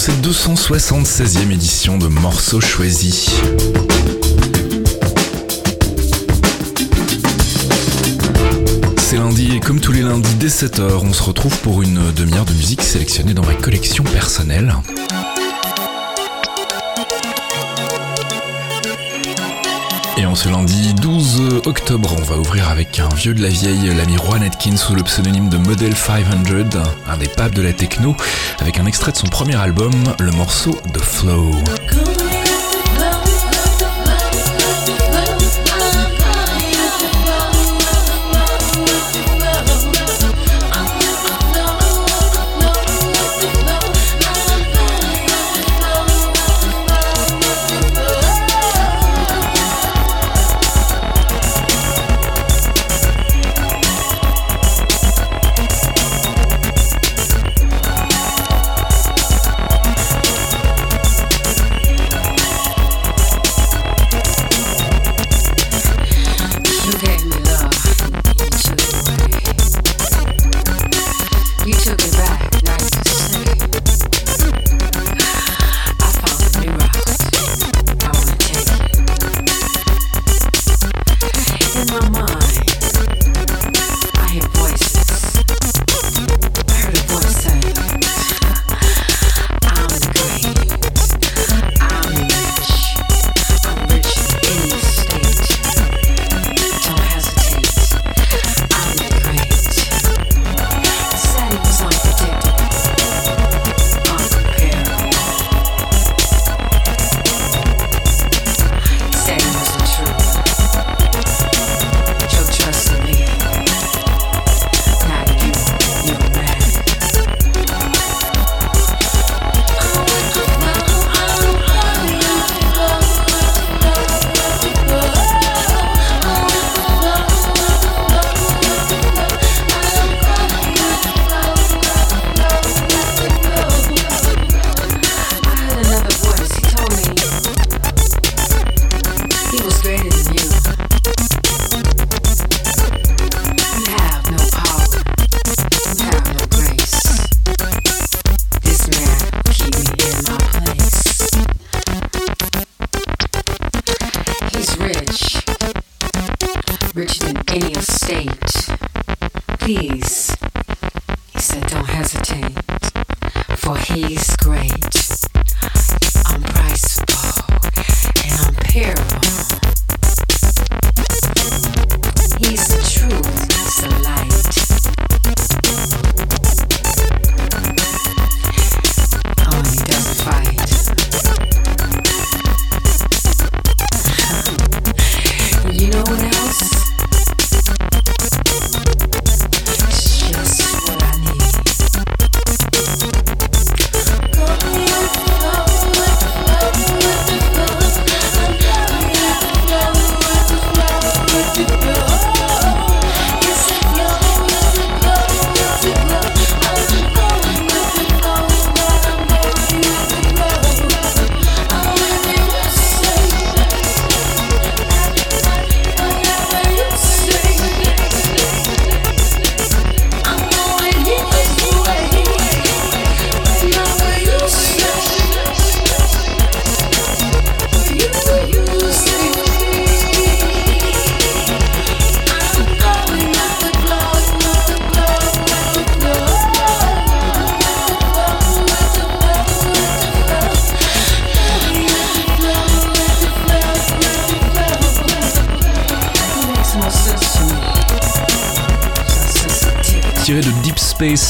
cette 276e édition de Morceaux choisis. C'est lundi et comme tous les lundis dès 7h, on se retrouve pour une demi-heure de musique sélectionnée dans ma collection personnelle. Ce lundi 12 octobre, on va ouvrir avec un vieux de la vieille, l'ami Juan Atkins sous le pseudonyme de Model 500, un des papes de la techno, avec un extrait de son premier album, le morceau The Flow.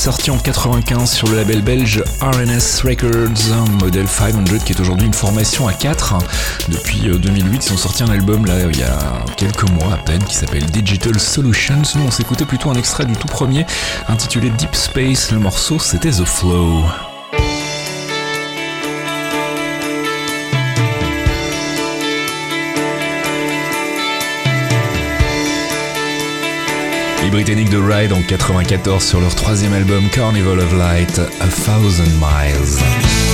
Sorti en 95 sur le label belge RNS Records, Model 500 qui est aujourd'hui une formation à 4. Depuis 2008, euh, ils ont sorti un album là il y a quelques mois à peine qui s'appelle Digital Solutions. Nous on s'écoutait plutôt un extrait du tout premier intitulé Deep Space. Le morceau c'était The Flow. Britannique de Ride en 94 sur leur troisième album Carnival of Light, A Thousand Miles.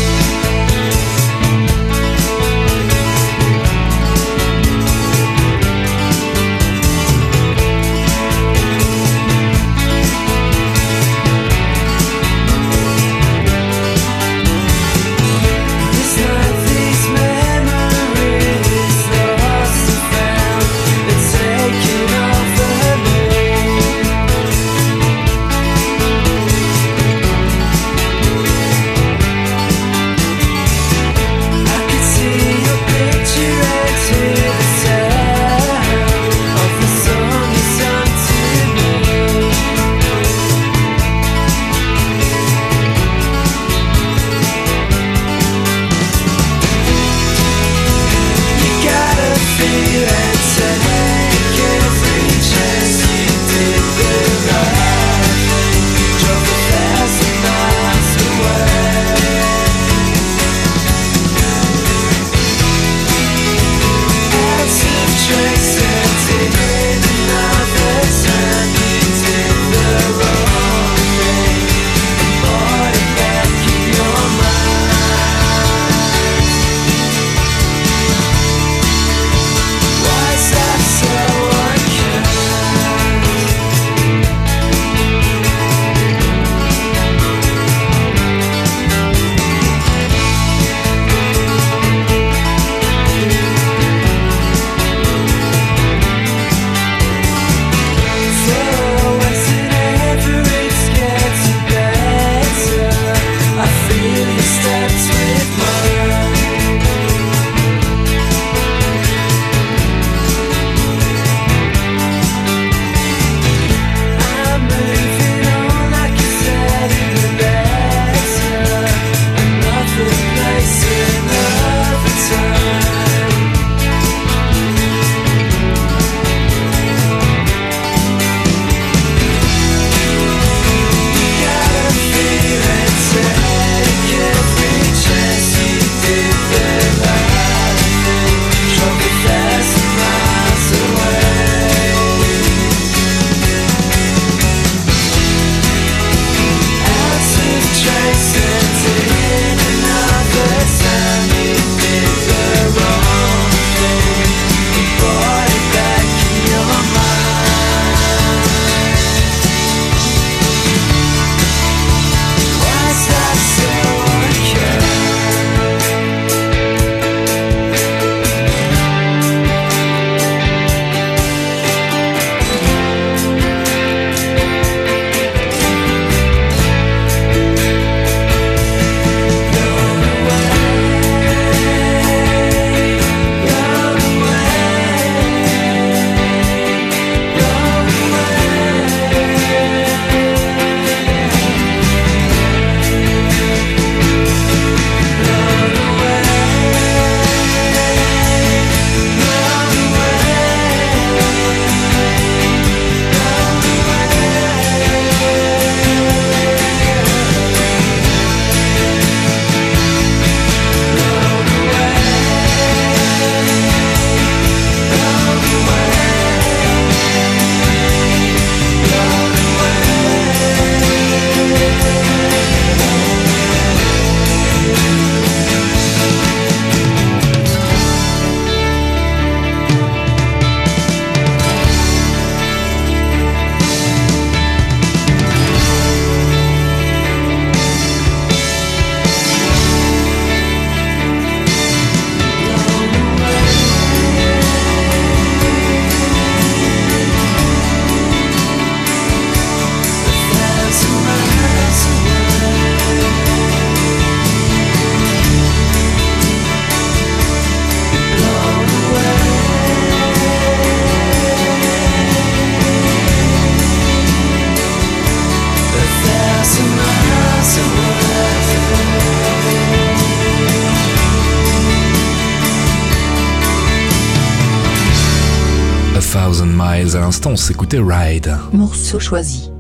À l'instant, on s'écoutait Ride. Morceau choisi.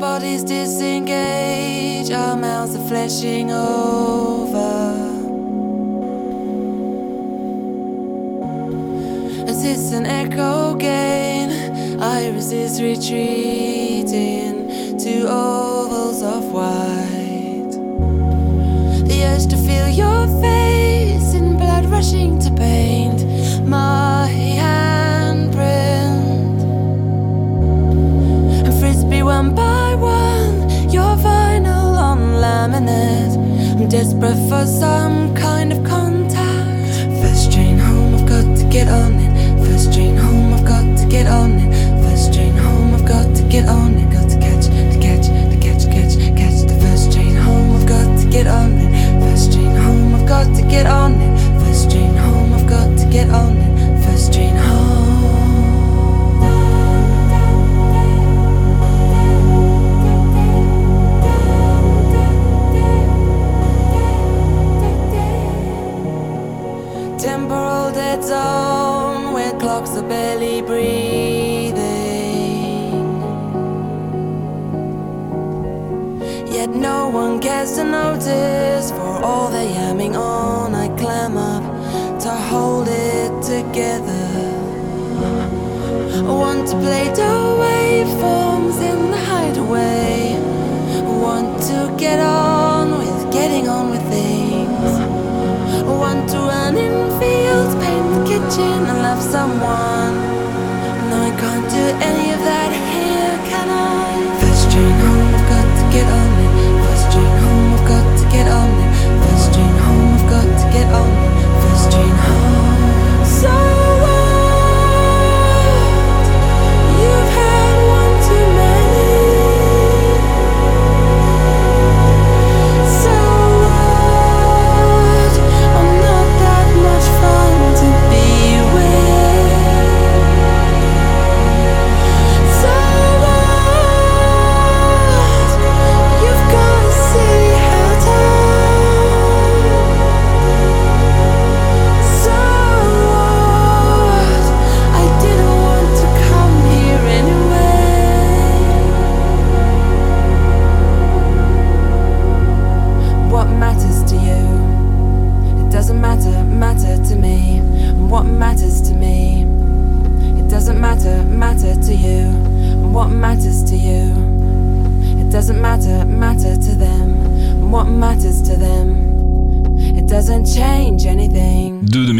Bodies disengage, our mouths are flashing over. As it's an echo gain, iris is retreating to ovals of white urge to feel your face in blood rushing to paint my handprint. And frisbee one by one, your vinyl on laminate. I'm desperate for some kind of contact. First train home, I've got to get on it. First train home, I've got to get on it. First train home, I've got to get on it. Got to catch, to catch, to catch, catch, catch the first train home. I've got to get on it. I've got to get on it. First train home, I've got to get on it. First train home. Temporal dead zone where clocks are barely breathing. Yet no one cares to notice. All the yamming on, I climb up to hold it together. I want to play the waveforms in the hideaway. Want to get on with getting on with things. Want to run in fields, paint the kitchen, and love someone.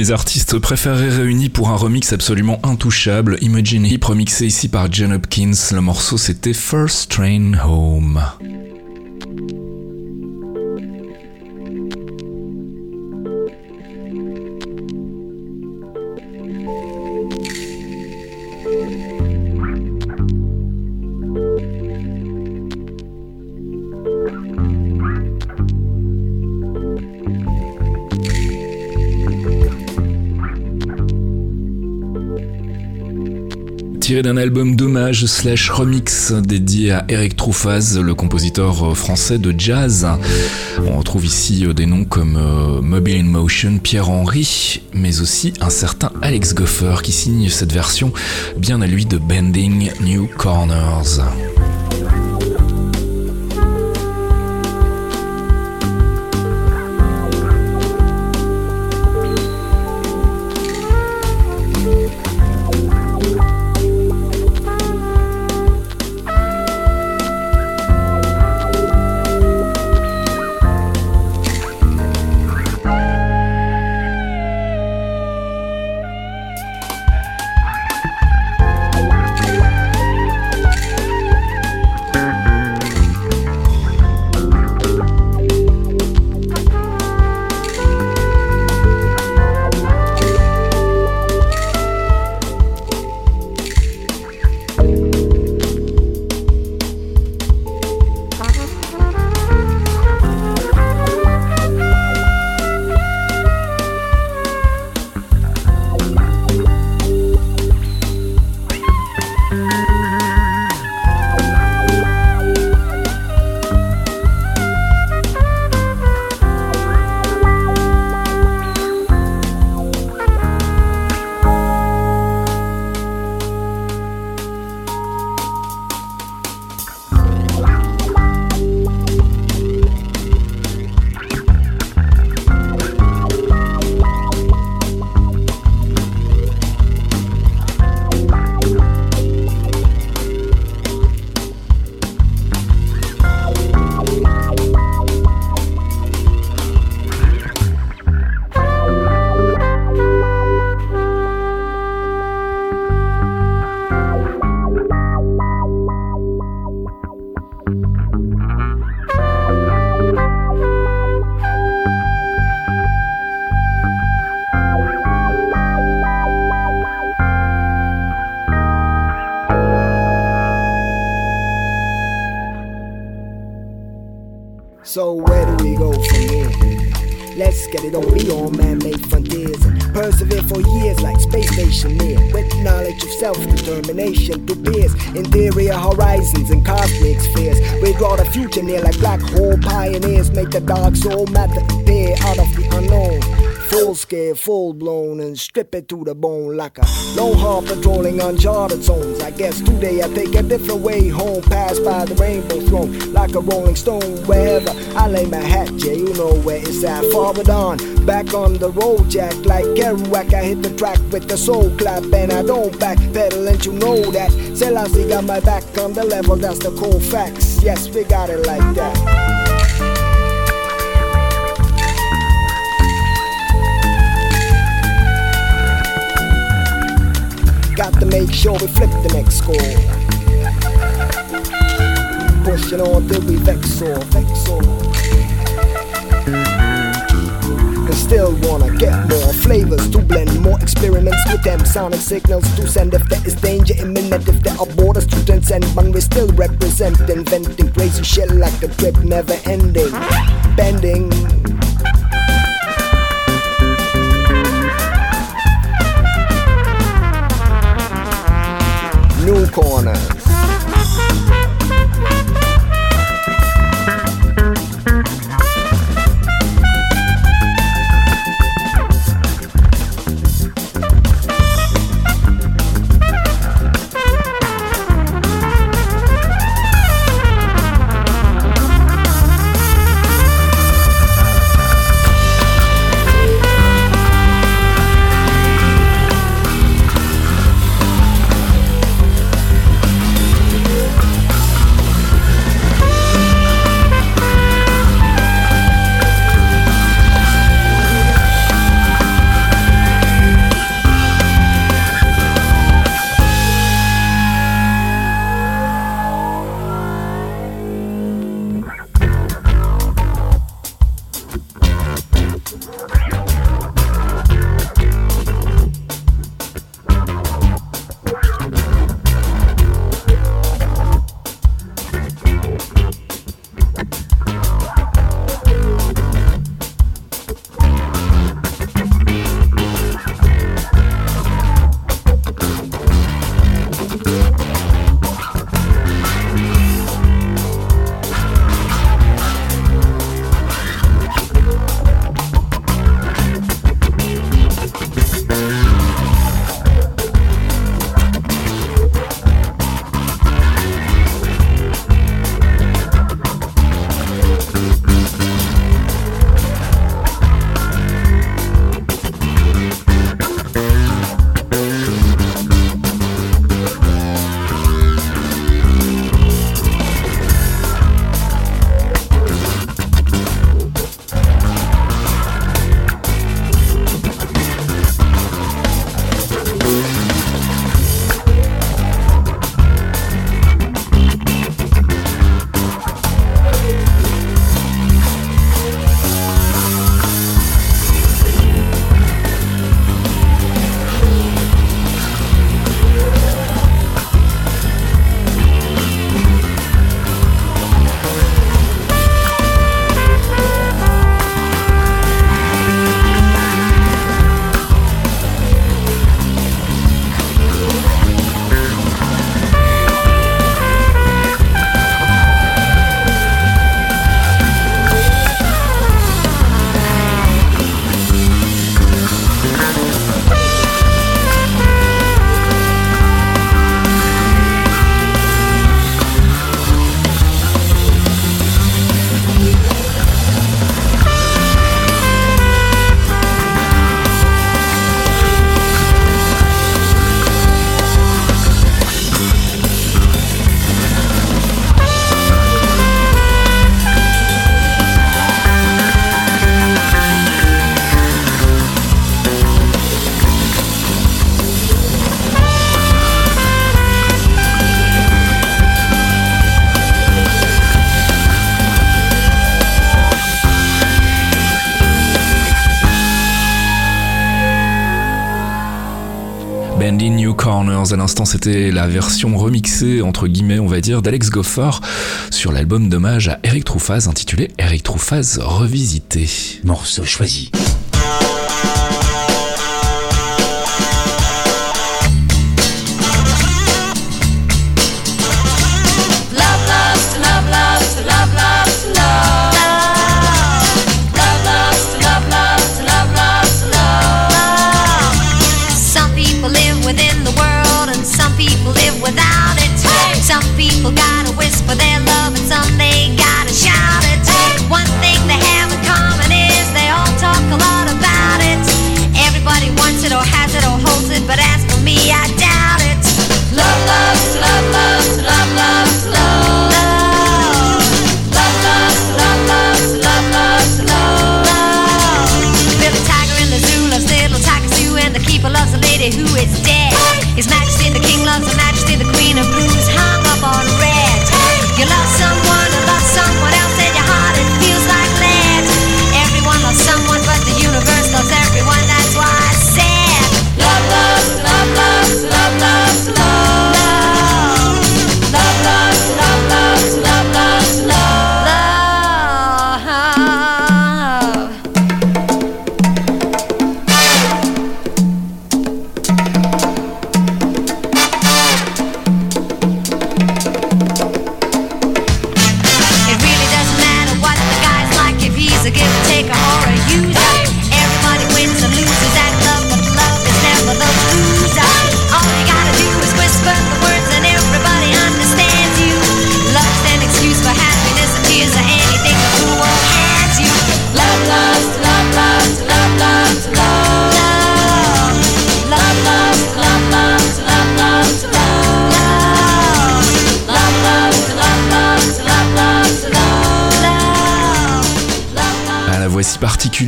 Mes artistes préférés réunis pour un remix absolument intouchable, Imagine Hip remixé ici par John Hopkins. Le morceau c'était First Train Home. D'un album d'hommage slash remix dédié à Eric Troufaz, le compositeur français de jazz. On retrouve ici des noms comme euh, Mobile in Motion, Pierre Henry, mais aussi un certain Alex Goffer qui signe cette version bien à lui de Bending New Corners. Self-determination to pierce interior horizons and cosmic spheres. We draw the future near like black hole pioneers, make the dark soul matter appear out of the unknown Full scale, full blown, and strip it to the bone like a lone haul patrolling uncharted zones. I guess today I take a different way home, pass by the rainbow throne like a rolling stone. Wherever I lay my hat, yeah, you know where it's at. Forward on, back on the road, Jack, like Kerouac. I hit the track with the soul clap, and I don't back pedal, and you know that. Selassie got my back on the level, that's the cold facts. Yes, we got it like that. Got to make sure we flip the next score. Pushing on till we vex or vex or. Still wanna get more flavors to blend more experiments with them sonic signals to send if there is danger imminent if there are borders to transcend but we still represent inventing crazy shit like a trip never ending bending new corners. À l'instant, c'était la version remixée, entre guillemets, on va dire, d'Alex Goffard sur l'album d'hommage à Eric Truffaz intitulé Eric Truffaz revisité. Morceau choisi.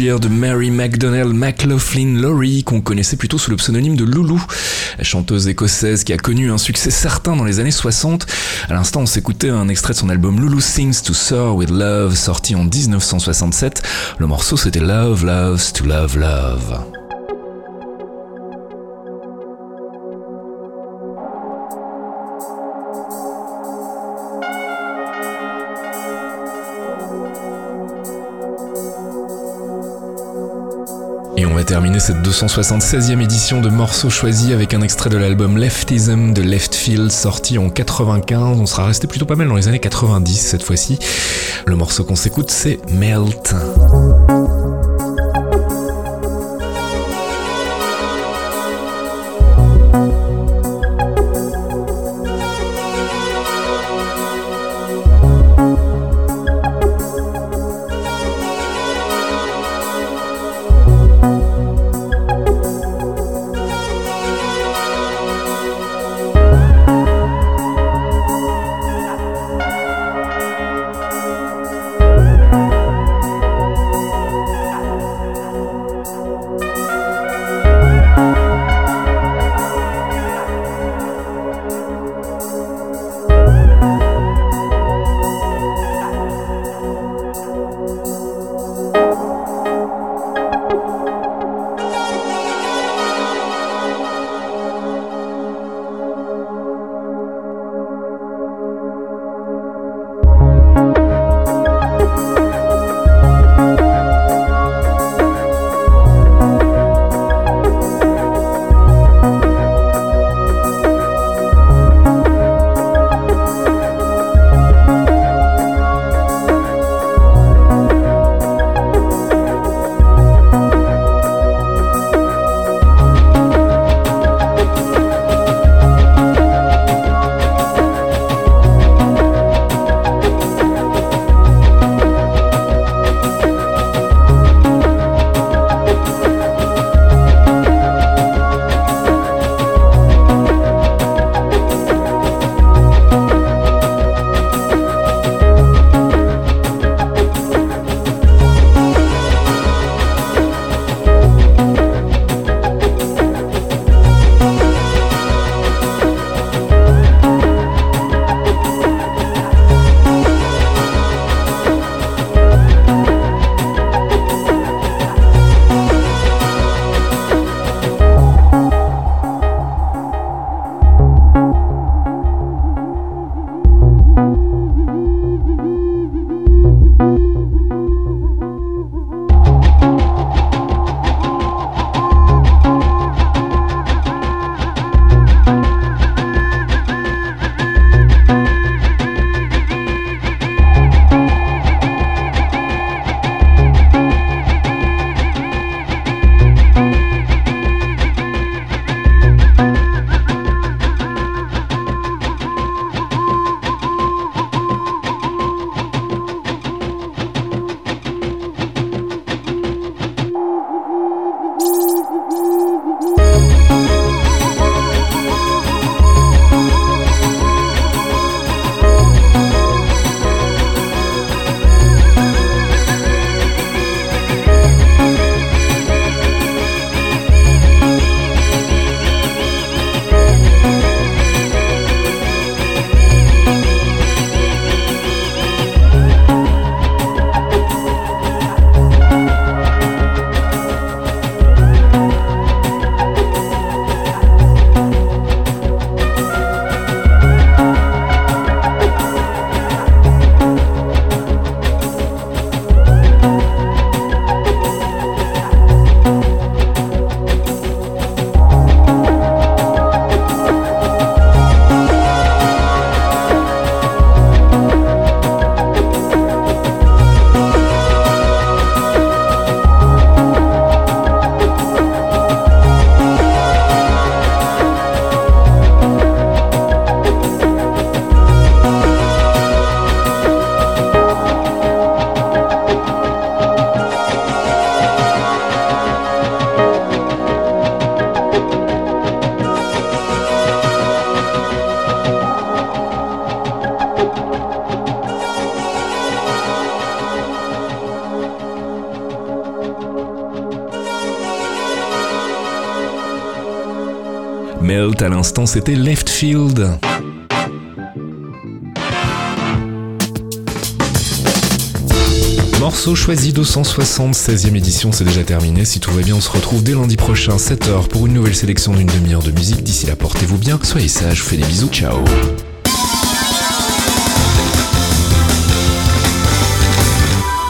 De Mary McDonnell McLaughlin Laurie, qu'on connaissait plutôt sous le pseudonyme de Loulou, la chanteuse écossaise qui a connu un succès certain dans les années 60. À l'instant, on s'écoutait un extrait de son album Loulou Sings to Soar with Love, sorti en 1967. Le morceau c'était Love Loves to Love Love. Va terminer cette 276e édition de morceaux choisis avec un extrait de l'album Leftism de Leftfield sorti en 95. On sera resté plutôt pas mal dans les années 90 cette fois-ci. Le morceau qu'on s'écoute c'est Melt. À l'instant, c'était Left Field. Morceau choisi 276e édition, c'est déjà terminé. Si tout va bien, on se retrouve dès lundi prochain, 7h, pour une nouvelle sélection d'une demi-heure de musique. D'ici là, portez-vous bien, soyez sages, je vous fais des bisous, ciao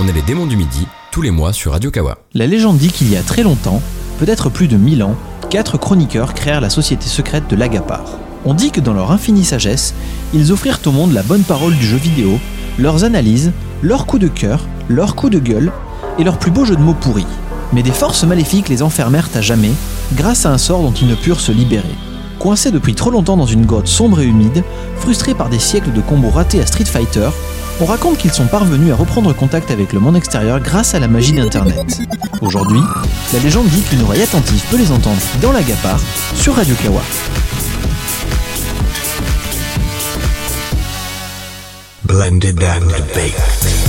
On est les démons du midi, tous les mois sur Radio Kawa. La légende dit qu'il y a très longtemps, peut-être plus de 1000 ans, quatre chroniqueurs créèrent la société secrète de l'Agapar. On dit que dans leur infinie sagesse, ils offrirent au monde la bonne parole du jeu vidéo, leurs analyses, leurs coups de cœur, leurs coups de gueule et leurs plus beaux jeux de mots pourris. Mais des forces maléfiques les enfermèrent à jamais, grâce à un sort dont ils ne purent se libérer. Coincés depuis trop longtemps dans une grotte sombre et humide, frustrés par des siècles de combos ratés à Street Fighter, on raconte qu'ils sont parvenus à reprendre contact avec le monde extérieur grâce à la magie d'Internet. Aujourd'hui, la légende dit qu'une oreille attentive peut les entendre dans la Gapar sur Radio Kawa. Blended and baked.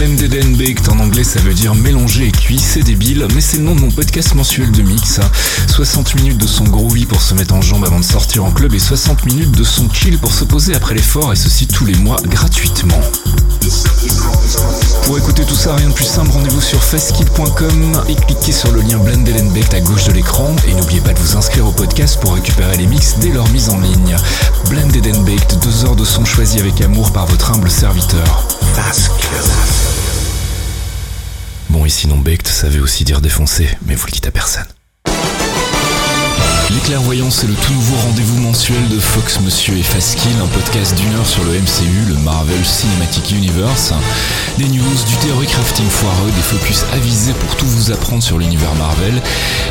Blended and Baked en anglais ça veut dire mélanger et cuit, c'est débile, mais c'est le nom de mon podcast mensuel de mix. 60 minutes de son groovy pour se mettre en jambe avant de sortir en club et 60 minutes de son chill pour se poser après l'effort et ceci tous les mois gratuitement. Pour écouter tout ça, rien de plus simple, rendez-vous sur festkit.com et cliquez sur le lien Blended and Baked à gauche de l'écran et n'oubliez pas de vous inscrire au podcast pour récupérer les mix dès leur mise en ligne. Blended and Baked, deux heures de son choisi avec amour par votre humble serviteur. Bon, et sinon, ça veut aussi dire défoncer, mais vous le dites à personne. Les clairvoyants, c'est le tout nouveau rendez-vous mensuel de Fox Monsieur et Faskill, un podcast d'une heure sur le MCU, le Marvel Cinematic Universe. Des news, du theory crafting foireux, des focus avisés pour tout vous apprendre sur l'univers Marvel,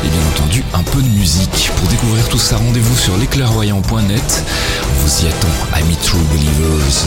et bien entendu un peu de musique. Pour découvrir tout ça, rendez-vous sur lesclairvoyants.net. On vous y attend, amis True Believers.